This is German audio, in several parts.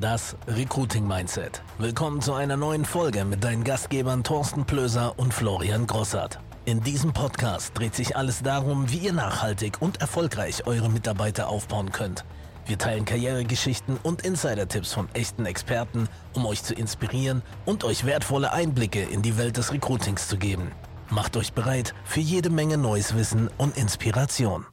Das Recruiting Mindset. Willkommen zu einer neuen Folge mit deinen Gastgebern Thorsten Plöser und Florian Grossart. In diesem Podcast dreht sich alles darum, wie ihr nachhaltig und erfolgreich eure Mitarbeiter aufbauen könnt. Wir teilen Karrieregeschichten und Insider-Tipps von echten Experten, um euch zu inspirieren und euch wertvolle Einblicke in die Welt des Recruitings zu geben. Macht euch bereit für jede Menge neues Wissen und Inspiration.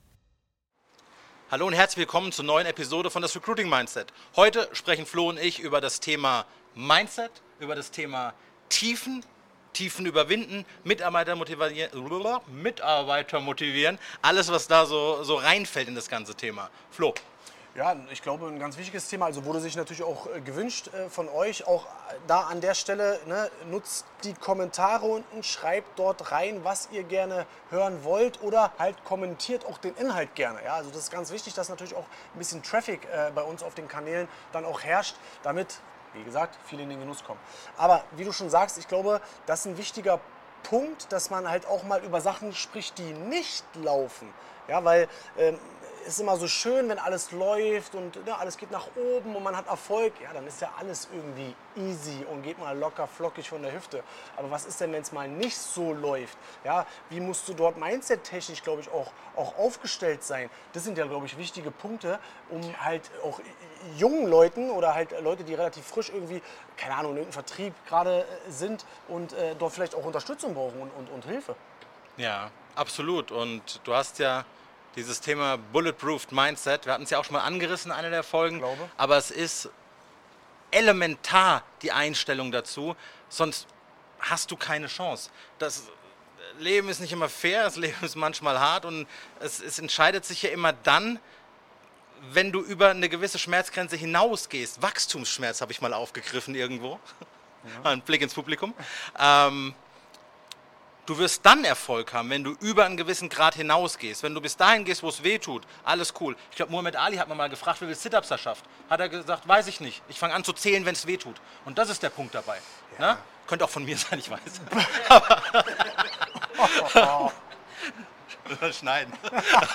Hallo und herzlich willkommen zur neuen Episode von das Recruiting Mindset. Heute sprechen Flo und ich über das Thema Mindset, über das Thema Tiefen, Tiefen überwinden, Mitarbeiter motivieren, Mitarbeiter motivieren, alles was da so, so reinfällt in das ganze Thema. Flo, ja, ich glaube, ein ganz wichtiges Thema. Also wurde sich natürlich auch äh, gewünscht äh, von euch. Auch da an der Stelle, ne, nutzt die Kommentare unten, schreibt dort rein, was ihr gerne hören wollt oder halt kommentiert auch den Inhalt gerne. Ja, also das ist ganz wichtig, dass natürlich auch ein bisschen Traffic äh, bei uns auf den Kanälen dann auch herrscht, damit, wie gesagt, viele in den Genuss kommen. Aber wie du schon sagst, ich glaube, das ist ein wichtiger Punkt, dass man halt auch mal über Sachen spricht, die nicht laufen. Ja, weil ähm, ist immer so schön, wenn alles läuft und ja, alles geht nach oben und man hat Erfolg. Ja, dann ist ja alles irgendwie easy und geht mal locker flockig von der Hüfte. Aber was ist denn, wenn es mal nicht so läuft? Ja, wie musst du dort mindset-technisch, glaube ich, auch, auch aufgestellt sein? Das sind ja, glaube ich, wichtige Punkte, um halt auch jungen Leuten oder halt Leute, die relativ frisch irgendwie, keine Ahnung, in irgendeinem Vertrieb gerade äh, sind und äh, dort vielleicht auch Unterstützung brauchen und, und, und Hilfe. Ja, absolut. Und du hast ja dieses Thema Bulletproofed Mindset. Wir hatten es ja auch schon mal angerissen in einer der Folgen. Glaube. Aber es ist elementar die Einstellung dazu, sonst hast du keine Chance. Das Leben ist nicht immer fair, das Leben ist manchmal hart und es, es entscheidet sich ja immer dann, wenn du über eine gewisse Schmerzgrenze hinausgehst. Wachstumsschmerz habe ich mal aufgegriffen irgendwo. Ja. Ein Blick ins Publikum. Ähm, Du wirst dann Erfolg haben, wenn du über einen gewissen Grad hinausgehst. Wenn du bis dahin gehst, wo es weh tut, alles cool. Ich glaube, Muhammad Ali hat mir mal gefragt, wie viel Sit-Ups er schafft. Hat er gesagt, weiß ich nicht. Ich fange an zu zählen, wenn es weh tut. Und das ist der Punkt dabei. Ja. Ne? Könnte auch von mir sein, ich weiß. Schneiden.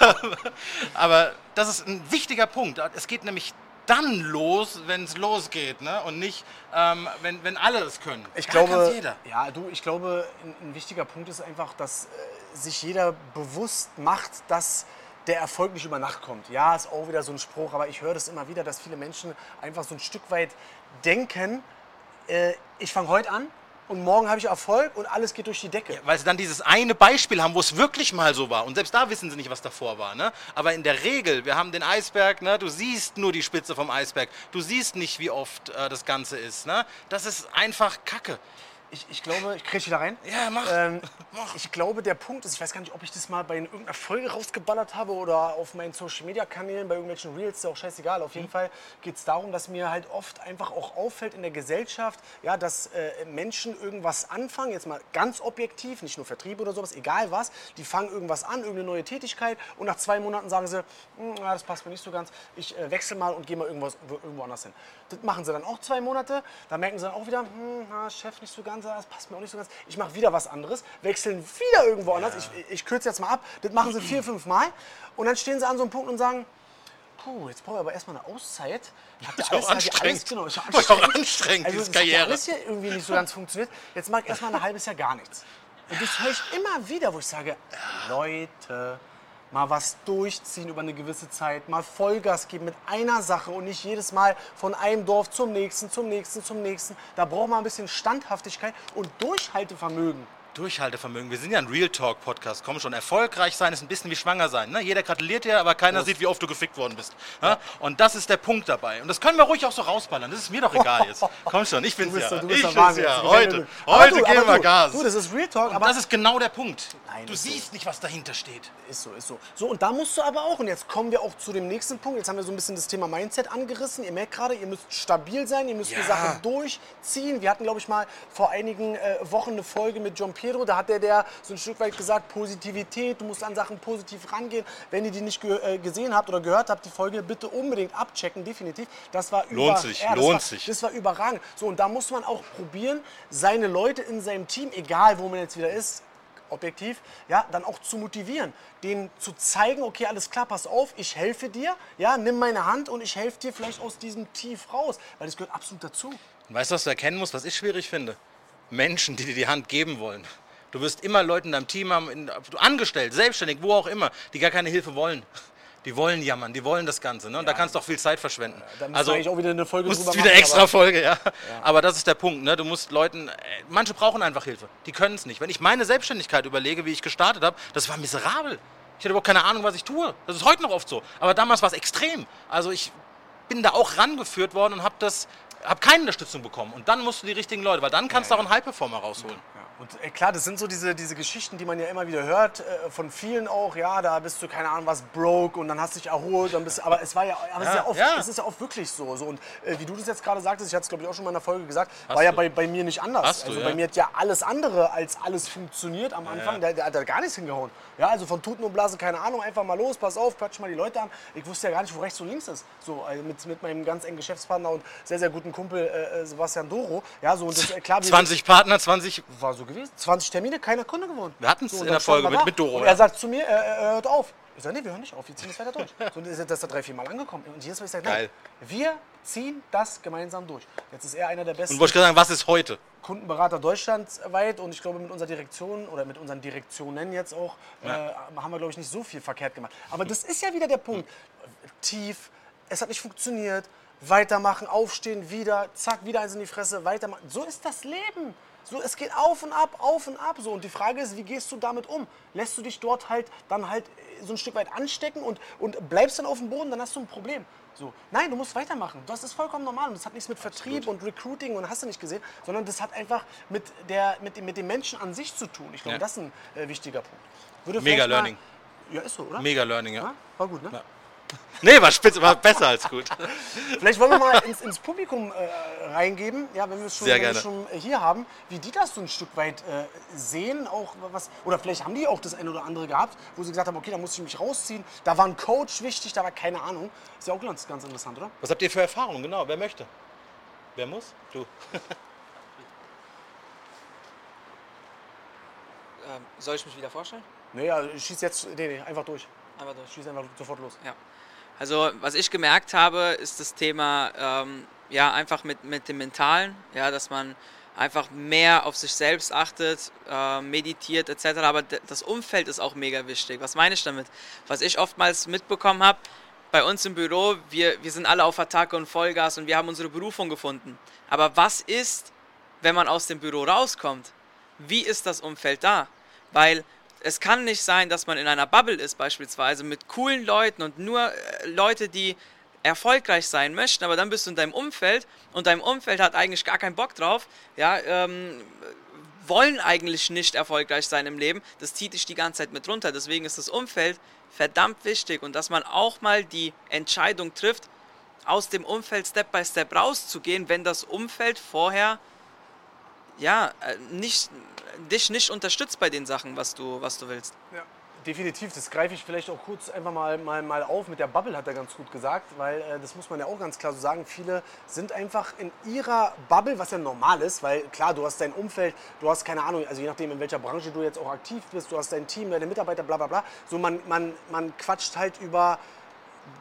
Aber das ist ein wichtiger Punkt. Es geht nämlich dann los, wenn es losgeht, ne? Und nicht, ähm, wenn, wenn alle es können. Ich da glaube, ja, du, ich glaube, ein, ein, wichtiger Punkt ist einfach, dass äh, sich jeder bewusst macht, dass der Erfolg nicht über Nacht kommt. Ja, ist auch wieder so ein Spruch, aber ich höre das immer wieder, dass viele Menschen einfach so ein Stück weit denken, äh, ich fange heute an, und morgen habe ich Erfolg und alles geht durch die Decke. Ja, weil sie dann dieses eine Beispiel haben, wo es wirklich mal so war. Und selbst da wissen sie nicht, was davor war. Ne? Aber in der Regel, wir haben den Eisberg, ne? du siehst nur die Spitze vom Eisberg. Du siehst nicht, wie oft äh, das Ganze ist. Ne? Das ist einfach Kacke ich, ich glaube, ich kriege wieder rein. Ja, mach. Ähm, mach. Ich glaube, der Punkt ist, ich weiß gar nicht, ob ich das mal bei irgendeiner Folge rausgeballert habe oder auf meinen Social Media Kanälen, bei irgendwelchen Reels, ist auch scheißegal. Auf jeden mhm. Fall geht es darum, dass mir halt oft einfach auch auffällt in der Gesellschaft, ja, dass äh, Menschen irgendwas anfangen, jetzt mal ganz objektiv, nicht nur Vertrieb oder sowas, egal was, die fangen irgendwas an, irgendeine neue Tätigkeit und nach zwei Monaten sagen sie, hm, ja, das passt mir nicht so ganz, ich äh, wechsle mal und gehe mal irgendwas, irgendwo anders hin. Das machen sie dann auch zwei Monate, da merken sie dann auch wieder, hm, na, Chef nicht so ganz ganz, das passt mir auch nicht so ganz. Ich mache wieder was anderes, wechseln wieder irgendwo anders. Ich, ich kürze jetzt mal ab. Das machen sie vier, fünf Mal. Und dann stehen sie an so einem Punkt und sagen, puh, jetzt brauche ich aber erstmal eine Auszeit. Hat ja alles, anstrengend. Alles, genau, anstrengend. Auch anstrengend, also, diese Karriere. Hat alles hier irgendwie nicht so ganz funktioniert. Jetzt mache ich erstmal ein halbes Jahr gar nichts. Und das höre ich immer wieder, wo ich sage, Leute, mal was durchziehen über eine gewisse Zeit, mal Vollgas geben mit einer Sache und nicht jedes Mal von einem Dorf zum nächsten, zum nächsten, zum nächsten. Da braucht man ein bisschen Standhaftigkeit und Durchhaltevermögen. Durchhaltevermögen. Wir sind ja ein Real Talk Podcast. Komm schon, erfolgreich sein ist ein bisschen wie schwanger sein. Ne? Jeder gratuliert dir, aber keiner Prost. sieht, wie oft du gefickt worden bist. Ne? Ja. Und das ist der Punkt dabei. Und das können wir ruhig auch so rausballern. Das ist mir doch egal jetzt. Komm schon, ich bin's ja. Ich bin's ja. Heute, heute du, geben wir Gas. Du, das ist Real Talk. aber das ist genau der Punkt. Nein, du siehst so. nicht, was dahinter steht. Ist so, ist so. So, und da musst du aber auch, und jetzt kommen wir auch zu dem nächsten Punkt. Jetzt haben wir so ein bisschen das Thema Mindset angerissen. Ihr merkt gerade, ihr müsst stabil sein, ihr müsst ja. die Sache durchziehen. Wir hatten, glaube ich, mal vor einigen äh, Wochen eine Folge mit John Pedro. Da hat der, der so ein Stück weit gesagt, Positivität, du musst an Sachen positiv rangehen. Wenn ihr die nicht ge äh, gesehen habt oder gehört habt, die Folge bitte unbedingt abchecken, definitiv. Das war lohnt sich, ja, lohnt war, sich. Das war überragend. So und da muss man auch probieren, seine Leute in seinem Team, egal wo man jetzt wieder ist, objektiv, ja, dann auch zu motivieren, denen zu zeigen, okay, alles klar, pass auf, ich helfe dir, ja, nimm meine Hand und ich helfe dir vielleicht aus diesem Tief raus, weil das gehört absolut dazu. Weißt du, was du erkennen musst, was ich schwierig finde? Menschen, die dir die Hand geben wollen. Du wirst immer Leute in deinem Team haben, in, angestellt, selbstständig, wo auch immer, die gar keine Hilfe wollen. Die wollen jammern, die wollen das Ganze. Ne? Und da kannst du auch viel Zeit verschwenden. Da müssen also eigentlich auch wieder eine Folge musst drüber wieder machen, extra aber- Folge, ja. Aber das ist der Punkt. Ne? Du musst Leuten, äh, manche brauchen einfach Hilfe. Die können es nicht. Wenn ich meine Selbstständigkeit überlege, wie ich gestartet habe, das war miserabel. Ich hatte überhaupt keine Ahnung, was ich tue. Das ist heute noch oft so. Aber damals war es extrem. Also ich bin da auch rangeführt worden und habe das, habe keine Unterstützung bekommen. Und dann musst du die richtigen Leute, weil dann kannst du auch einen High-Performer rausholen. Und äh, klar, das sind so diese, diese Geschichten, die man ja immer wieder hört, äh, von vielen auch, ja, da bist du, keine Ahnung, was broke und dann hast du dich erholt, dann bist du, aber es war ja, aber es, ist Ja, ja oft, ja. es ist ja oft wirklich so. so und äh, wie du das jetzt gerade sagtest, ich hatte es glaube ich auch schon mal in der Folge gesagt, Hast war ja du. bei, bei mir nicht anders. Hast du, also ja. bei mir hat ja alles andere als alles funktioniert am Anfang, Der, der hat da gar nichts hingehauen. Ja, also von Tuten und Blasen, keine Ahnung, einfach mal los, pass auf, quatsch mal die Leute an. Ich wusste ja gar nicht, wo rechts und links ist. So, also mit, mit meinem ganz engen Geschäftspartner und sehr, sehr guten Kumpel äh, äh, Sebastian Doro. Ja, so und das, klar, wir- 20 Partner, 20 war so gewesen. 20 Termine, keiner Kunde geworden. Wir hatten's und in dann der Folge mit- mit Doro, Und ja. er sagt zu mir, äh, äh, hört auf. Ich sage, nee, wir hören nicht auf, wir ziehen das weiter durch. So, das ist da drei, vier Mal angekommen. Und jedes Mal ich sage, nein, Geil. wir ziehen das gemeinsam durch. Jetzt ist er einer der besten Und wollte ich gerade sagen, was ist heute? Kundenberater deutschlandweit und ich glaube mit unserer Direktion oder mit unseren Direktionen jetzt auch äh, haben wir glaube ich nicht so viel verkehrt gemacht. Aber das ist ja wieder der Punkt. Tief, es hat nicht funktioniert, weitermachen, aufstehen, wieder, zack, wieder eins in die Fresse, weitermachen. So ist das Leben. So, es geht auf und ab, auf und ab. So. Und die Frage ist, wie gehst du damit um? Lässt du dich dort halt dann halt äh, so ein Stück weit anstecken und, und bleibst dann auf dem Boden, dann hast du ein Problem. So. Nein, du musst weitermachen. Das ist vollkommen normal. Und das hat nichts mit Vertrieb und Recruiting und hast du nicht gesehen, sondern das hat einfach mit, der, mit, dem, mit dem Menschen an sich zu tun. Ich glaube, Ja. das ist ein äh, wichtiger Punkt. Würde Mega vielleicht mal- Learning. Ja, ist so, oder? Mega Learning, ja. Ja, war gut, ne? Ja. Nee, war spitze, war besser als gut. Vielleicht wollen wir mal ins, ins Publikum äh, reingeben, ja, wenn wir es schon, wenn wir schon äh, hier haben, wie die das so ein Stück weit äh, sehen, auch was, oder vielleicht haben die auch das eine oder andere gehabt, wo sie gesagt haben, okay, da muss ich mich rausziehen, da war ein Coach wichtig, da war keine Ahnung. Ist ja auch ganz, ganz interessant, oder? Was habt ihr für Erfahrungen? Genau, wer möchte? Wer muss? Du. Ähm, soll ich mich wieder vorstellen? Naja, schieß jetzt, nee, nee, einfach durch. Einfach durch. Schieß einfach sofort los. Ja. Also was ich gemerkt habe, ist das Thema ähm, ja einfach mit, mit dem Mentalen, ja, dass man einfach mehr auf sich selbst achtet, äh, meditiert etc. Aber das Umfeld ist auch mega wichtig. Was meine ich damit? Was ich oftmals mitbekommen habe, bei uns im Büro, wir, wir sind alle auf Attacke und Vollgas und wir haben unsere Berufung gefunden. Aber was ist, wenn man aus dem Büro rauskommt? Wie ist das Umfeld da? Weil es kann nicht sein, dass man in einer Bubble ist, beispielsweise mit coolen Leuten und nur äh, Leute, die erfolgreich sein möchten, aber dann bist du in deinem Umfeld und dein Umfeld hat eigentlich gar keinen Bock drauf, ja, ähm, wollen eigentlich nicht erfolgreich sein im Leben, das zieht dich die ganze Zeit mit runter. Deswegen ist das Umfeld verdammt wichtig und dass man auch mal die Entscheidung trifft, aus dem Umfeld Step by Step rauszugehen, wenn das Umfeld vorher ja äh, nicht, dich nicht unterstützt bei den Sachen, was du, was du willst. Ja, definitiv. Das greife ich vielleicht auch kurz einfach mal, mal, mal auf. Mit der Bubble hat er ganz gut gesagt, weil äh, das muss man ja auch ganz klar so sagen. Viele sind einfach in ihrer Bubble, was ja normal ist, weil klar, du hast dein Umfeld, du hast keine Ahnung, also je nachdem, in welcher Branche du jetzt auch aktiv bist, du hast dein Team, deine Mitarbeiter, bla bla bla. So, man, man, man quatscht halt über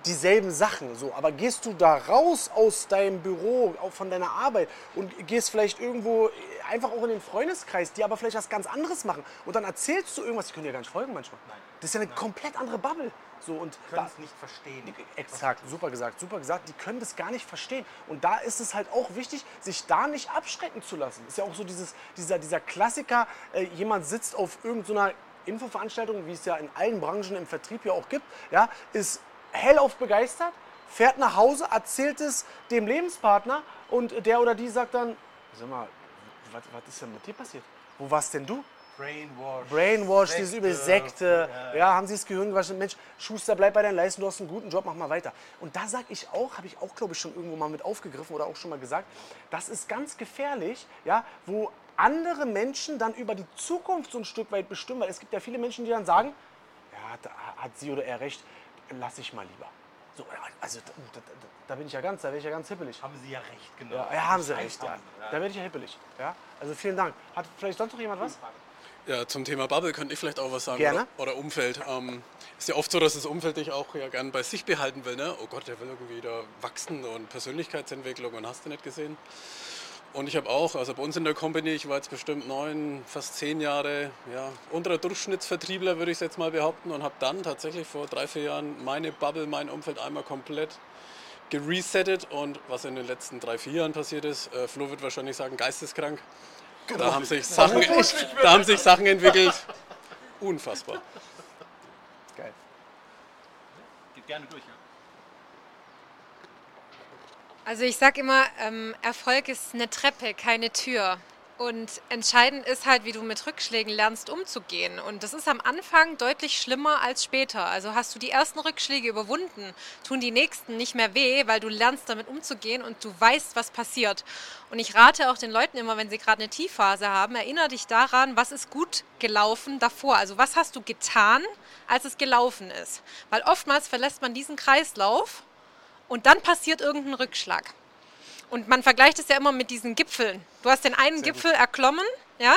dieselben Sachen. So. Aber gehst du da raus aus deinem Büro, auch von deiner Arbeit und gehst vielleicht irgendwo einfach auch in den Freundeskreis, die aber vielleicht was ganz anderes machen und dann erzählst du irgendwas, die können dir gar nicht folgen manchmal. Das ist ja eine komplett andere Bubble. So, und da, nicht verstehen. Exakt, super gesagt, super gesagt. Die können das gar nicht verstehen. Und da ist es halt auch wichtig, sich da nicht abschrecken zu lassen. Ist ja auch so dieses, dieser, dieser Klassiker, äh, jemand sitzt auf irgendeiner Infoveranstaltung, wie es ja in allen Branchen im Vertrieb ja auch gibt, ja, ist hellauf begeistert, fährt nach Hause, erzählt es dem Lebenspartner und der oder die sagt dann, sag mal, was, was ist denn mit dir passiert? Wo warst denn du? Brainwash. Brainwash, Sekte. dieses übel Sekte. Ja, haben sie das Gehirn gewaschen. Mensch, Schuster, bleib bei deinen Leisten, du hast einen guten Job, mach mal weiter. Und da sage ich auch, habe ich auch, glaube ich, schon irgendwo mal mit aufgegriffen oder auch schon mal gesagt, das ist ganz gefährlich, ja, wo andere Menschen dann über die Zukunft so ein Stück weit bestimmen, weil es gibt ja viele Menschen, die dann sagen, ja, da hat sie oder er recht, lass ich mal lieber. So, also da, da, da, bin ich ja ganz, da wäre ich ja ganz hippelig. Haben Sie ja recht, genau. Ja, ja haben sie recht, ja. Da werde ich ja hippelig. Ja? Also vielen Dank. Hat vielleicht sonst noch jemand was? Ja, zum Thema Bubble könnte ich vielleicht auch was sagen. Gerne. Oder, oder Umfeld. Ähm, ist ja oft so, dass das Umfeld dich auch ja gern bei sich behalten will. Ne? Oh Gott, der will irgendwie da wachsen und Persönlichkeitsentwicklung und hast du nicht gesehen. Und ich habe auch, also bei uns in der Company, ich war jetzt bestimmt neun, fast zehn Jahre, ja, unterer Durchschnittsvertriebler würde ich es jetzt mal behaupten und habe dann tatsächlich vor drei, vier Jahren meine Bubble, mein Umfeld einmal komplett geresettet und was in den letzten drei, vier Jahren passiert ist, äh, Flo wird wahrscheinlich sagen, geisteskrank. Da haben sich Sachen, da haben sich Sachen entwickelt. Unfassbar. Geil. Geht gerne durch, ja. Also ich sag immer, ähm, Erfolg ist eine Treppe, keine Tür. Und entscheidend ist halt, wie du mit Rückschlägen lernst umzugehen. Und das ist am Anfang deutlich schlimmer als später. Also hast du die ersten Rückschläge überwunden, tun die nächsten nicht mehr weh, weil du lernst damit umzugehen und du weißt, was passiert. Und ich rate auch den Leuten immer, wenn sie gerade eine Tiefphase haben, erinnere dich daran, was ist gut gelaufen davor. Also was hast du getan, als es gelaufen ist. Weil oftmals verlässt man diesen Kreislauf und dann passiert irgendein Rückschlag. Und man vergleicht es ja immer mit diesen Gipfeln. Du hast den einen Gipfel erklommen, ja,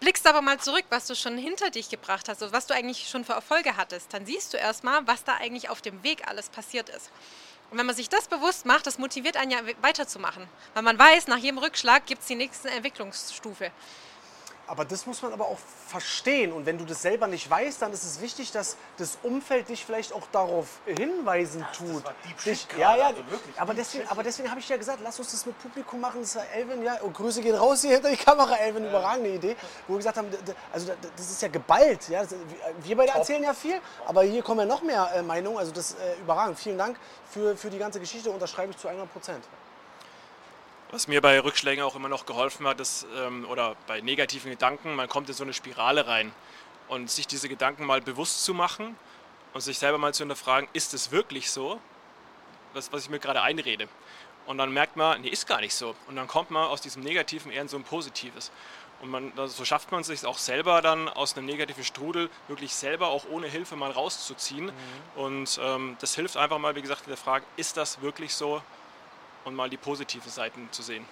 blickst aber mal zurück, was du schon hinter dich gebracht hast, also was du eigentlich schon für Erfolge hattest. Dann siehst du erstmal, was da eigentlich auf dem Weg alles passiert ist. Und wenn man sich das bewusst macht, das motiviert einen ja weiterzumachen. Weil man weiß, nach jedem Rückschlag gibt es die nächste Entwicklungsstufe. Aber das muss man aber auch verstehen. Und wenn du das selber nicht weißt, dann ist es wichtig, dass das Umfeld dich vielleicht auch darauf hinweisen tut. war Deep dich, ja, ja, also wirklich aber deswegen, aber deswegen habe ich ja gesagt, lass uns das mit Publikum machen. Das war Elvin, ja. Und Grüße gehen raus hier hinter die Kamera, Elvin, überragende Idee. Wo wir gesagt haben, also das ist ja geballt. Ja. Das- Wir beide erzählen ja viel, aber hier kommen ja noch mehr äh, Meinungen. Also das äh, überragend. Vielen Dank für, für die ganze Geschichte. Unterschreibe ich zu 100 Prozent. Was mir bei Rückschlägen auch immer noch geholfen hat, ist, ähm, oder bei negativen Gedanken, man kommt in so eine Spirale rein. Und sich diese Gedanken mal bewusst zu machen und sich selber mal zu hinterfragen, ist es wirklich so, was, was ich mir gerade einrede? Und dann merkt man, nee, ist gar nicht so. Und dann kommt man aus diesem Negativen eher in so ein Positives. Und man, so schafft man es sich auch selber dann aus einem negativen Strudel wirklich selber auch ohne Hilfe mal rauszuziehen. Und ähm, das hilft einfach mal, wie gesagt, in der Frage, ist das wirklich so? Und mal die positiven Seiten zu sehen.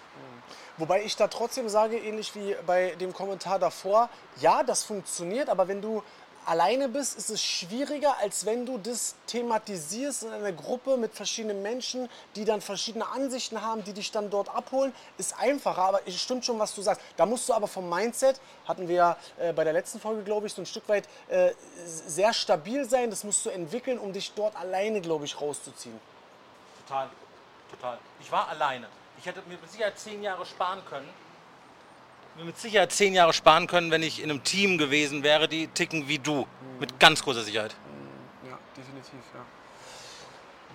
Wobei ich da trotzdem sage, ähnlich wie bei dem Kommentar davor, ja, das funktioniert, aber wenn du alleine bist, ist es schwieriger, als wenn du das thematisierst in einer Gruppe mit verschiedenen Menschen, die dann verschiedene Ansichten haben, die dich dann dort abholen. Ist einfacher, aber es stimmt schon, was du sagst. Da musst du aber vom Mindset, hatten wir ja äh, bei der letzten Folge, glaube ich, so ein Stück weit äh, sehr stabil sein. Das musst du entwickeln, um dich dort alleine, glaube ich, rauszuziehen. Total, total. Ich war alleine. Ich hätte mir mit Sicherheit zehn Jahre sparen können. Mir mit Sicherheit zehn Jahre sparen können, wenn ich in einem Team gewesen wäre, die ticken wie du. Mit ganz großer Sicherheit. Ja, definitiv, ja.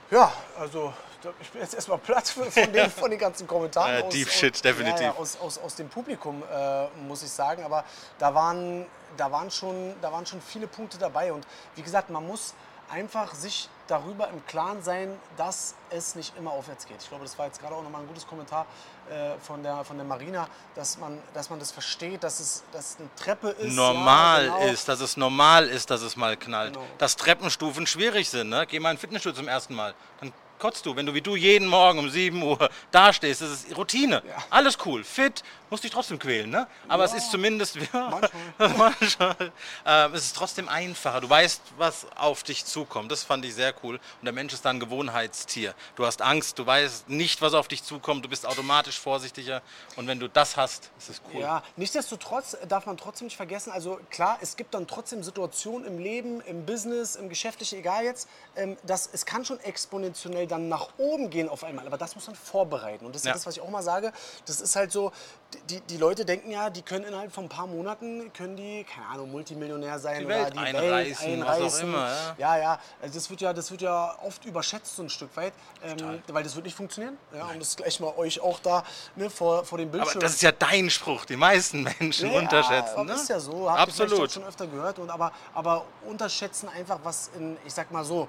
Ja, also ich bin jetzt erstmal platt von den, von den ganzen Kommentaren. Ja, Deep Shit, definitiv. Ja, ja, aus, aus, aus dem Publikum, äh, muss ich sagen. Aber da waren, da, waren schon, da waren schon viele Punkte dabei. Und wie gesagt, man muss einfach sich darüber im Klaren sein, dass es nicht immer aufwärts geht. Ich glaube, das war jetzt gerade auch nochmal ein gutes Kommentar äh, von, der, von der Marina, dass man, dass man das versteht, dass es dass eine Treppe ist. normal ja, genau. ist, dass es normal ist, dass es mal knallt. Genau. Dass Treppenstufen schwierig sind. Ne? Geh mal in Fitnessstudio zum ersten Mal. Dann kotzt du. Wenn du wie du jeden Morgen um 7 Uhr dastehst, das ist Routine. Alles cool, fit, musst dich trotzdem quälen. Ne? Aber es ist zumindest, ja, manchmal, äh, es ist trotzdem einfacher. Du weißt, was auf dich zukommt. Das fand ich sehr cool. Und der Mensch ist dann ein Gewohnheitstier. Du hast Angst, du weißt nicht, was auf dich zukommt, du bist automatisch vorsichtiger. Und wenn du das hast, ist es cool. Ja, nichtsdestotrotz darf man trotzdem nicht vergessen, also klar, es gibt dann trotzdem Situationen im Leben, im Business, im Geschäftlichen, egal jetzt, ähm, dass es kann schon exponentiell dann nach oben gehen auf einmal, aber das muss man vorbereiten. Und das ist Ja. das, was ich auch mal sage, das ist halt so, die, die Leute denken ja, die können innerhalb von ein paar Monaten, können die, keine Ahnung, Multimillionär sein Die oder die einreißen, Welt was auch einreißen. immer, ja. Ja, ja, also das wird ja, das wird ja oft überschätzt so ein Stück weit, ähm, weil das wird nicht funktionieren. Ja, um das gleich mal euch auch da ne, vor, vor dem Bildschirm Aber das ist ja dein Spruch, die meisten Menschen ja, unterschätzen. Ja, Ne? ist ja so. Habt Absolut. auch schon öfter gehört. Und aber, aber unterschätzen einfach, was in, ich sag mal so,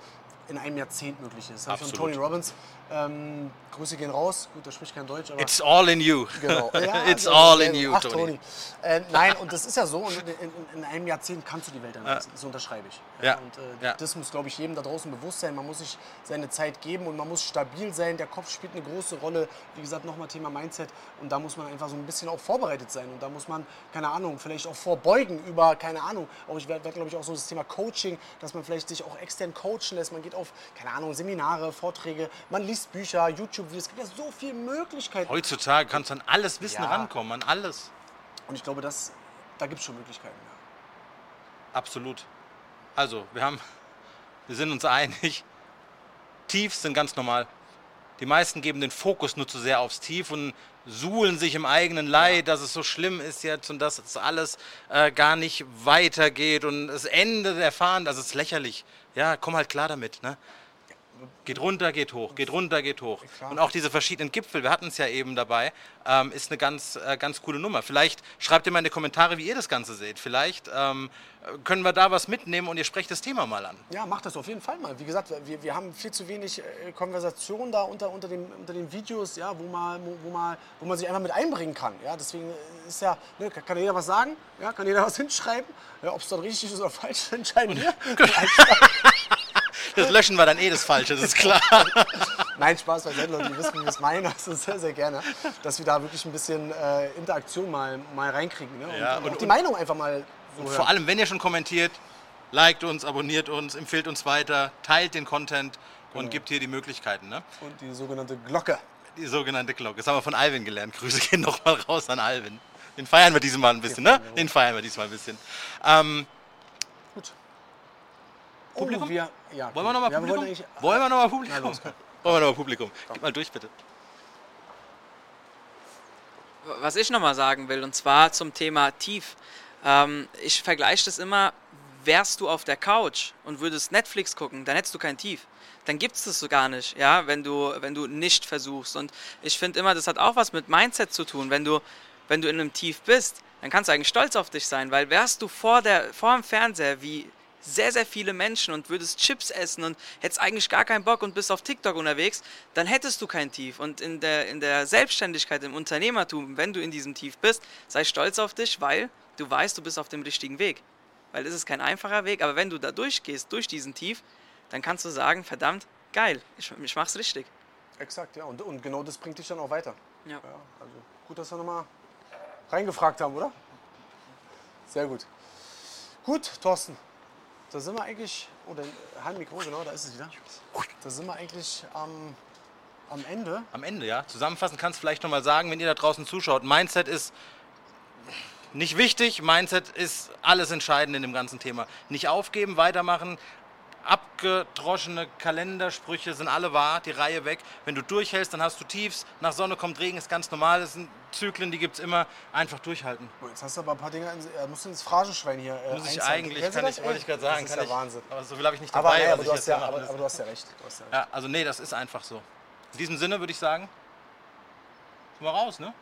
in einem Jahrzehnt möglich ist. Das habe ich von. Tony Robbins Ähm, Grüße gehen raus. Gut, der spricht kein Deutsch, aber. It's all in you. Genau. Ja, It's sehr all in you, Ach, Toni. Toni. Äh, nein, und das ist ja so, in, in, in einem Jahrzehnt kannst du die Welt anreisen. Das unterschreibe ich. Ja. Und äh, Ja. das muss, glaube ich, jedem da draußen bewusst sein. Man muss sich seine Zeit geben und man muss stabil sein. Der Kopf spielt eine große Rolle. Wie gesagt, nochmal Thema Mindset. Und da muss man einfach so ein bisschen auch vorbereitet sein. Und da muss man, keine Ahnung, vielleicht auch vorbeugen über, keine Ahnung, auch ich werde, werd, glaube ich, auch so das Thema Coaching, dass man vielleicht sich auch extern coachen lässt. Man geht auf, keine Ahnung, Seminare, Vorträge, man liest Bücher, YouTube-Videos. Es gibt ja so viele Möglichkeiten. Heutzutage kannst du an alles Wissen Ja. rankommen, an alles. Und ich glaube, das, da gibt es schon Möglichkeiten. Ja. Absolut. Also, wir haben, wir sind uns einig. Tiefs sind ganz normal. Die meisten geben den Fokus nur zu sehr aufs Tief und suhlen sich im eigenen Leid, dass es so schlimm ist jetzt und dass es alles äh, gar nicht weitergeht und das Ende also es ist lächerlich. Ja, komm halt klar damit. Ne? Geht runter, geht hoch, geht runter, geht hoch. Und auch diese verschiedenen Gipfel, wir hatten es ja eben dabei, ähm, ist eine ganz, äh, ganz coole Nummer. Vielleicht schreibt ihr mal in die Kommentare, wie ihr das Ganze seht. Vielleicht ähm, können wir da was mitnehmen und ihr sprecht das Thema mal an. Ja, macht das auf jeden Fall mal. Wie gesagt, wir, wir haben viel zu wenig äh, Konversation da unter, unter, dem, unter den Videos, ja, wo, man, wo, wo, man, wo man sich einfach mit einbringen kann. Ja, deswegen ist ja, ne, kann jeder was sagen, ja, kann jeder was hinschreiben. Ja, Ob es dann richtig ist oder falsch, entscheiden wir. Das löschen wir dann eh das Falsche, das ist klar. Nein, Spaß beiseite, Leute, die wissen, wie wir es meinen. Also sehr, sehr gerne, dass wir da wirklich ein bisschen äh, Interaktion mal, mal reinkriegen. Ne? Und, Ja, und, und- die und- Meinung einfach mal so hören. Vor allem, wenn ihr schon kommentiert, liked uns, abonniert uns, empfiehlt uns weiter, teilt den Content und Genau. gibt hier die Möglichkeiten. Ne? Und die sogenannte Glocke. Die sogenannte Glocke. Das haben wir von Alvin gelernt. Grüße gehen nochmal raus an Alvin. Den feiern wir diesmal ein bisschen, ne? Den feiern wir diesmal ein bisschen. Ähm. Publikum? Oh, wir, ja, wollen wir nochmal Publikum? wollen wir nochmal Na, Publikum? los, komm. Wollen wir nochmal Publikum? Gib mal durch, bitte. was ich nochmal sagen will, und zwar zum Thema Tief. Ähm, ich vergleiche das immer, wärst du auf der Couch und würdest Netflix gucken, dann hättest du kein Tief. Dann gibt es das so gar nicht, ja, wenn du, wenn du nicht versuchst. Und ich finde immer, das hat auch was mit Mindset zu tun. Wenn du, wenn du in einem Tief bist, dann kannst du eigentlich stolz auf dich sein, weil wärst du vor, der, vor dem Fernseher wie sehr, sehr viele Menschen und würdest Chips essen und hättest eigentlich gar keinen Bock und bist auf TikTok unterwegs, dann hättest du kein Tief. Und in der, in der Selbstständigkeit, im Unternehmertum, wenn du in diesem Tief bist, sei stolz auf dich, weil du weißt, du bist auf dem richtigen Weg. Weil es ist kein einfacher Weg, aber wenn du da durchgehst, durch diesen Tief, dann kannst du sagen, verdammt, geil, ich, ich mach's richtig. Exakt, ja. Und, und genau das bringt dich dann auch weiter. Ja. Ja, also gut, dass wir nochmal reingefragt haben, oder? Sehr gut. Gut, Thorsten. Da sind wir eigentlich, oh, dein Handmikro, genau, da ist es wieder. Da sind wir eigentlich am, am Ende. Am Ende, ja. Zusammenfassend kannst du vielleicht nochmal sagen, wenn ihr da draußen zuschaut, Mindset ist nicht wichtig, Mindset ist alles entscheidend in dem ganzen Thema. Nicht aufgeben, weitermachen. Abgedroschene Kalendersprüche sind alle wahr, die Reihe weg. Wenn du durchhältst, dann hast du Tiefs. Nach Sonne kommt Regen, ist ganz normal. Das sind Zyklen, die gibt es immer. Einfach durchhalten. Oh, Jetzt hast du aber ein paar Dinge, ins- äh, musst du ins Phrasenschwein hier äh, Muss ich einzahlen. eigentlich, Kennst kann ich, wollte ich gerade sagen. Das ist kann ja Wahnsinn. Aber so viel habe ich nicht Aber, dabei, nee, was aber, du hast ja, aber, aber du hast ja recht. Ja recht. Ja, also nee, das ist einfach so. In diesem Sinne würde ich sagen, wir raus, ne?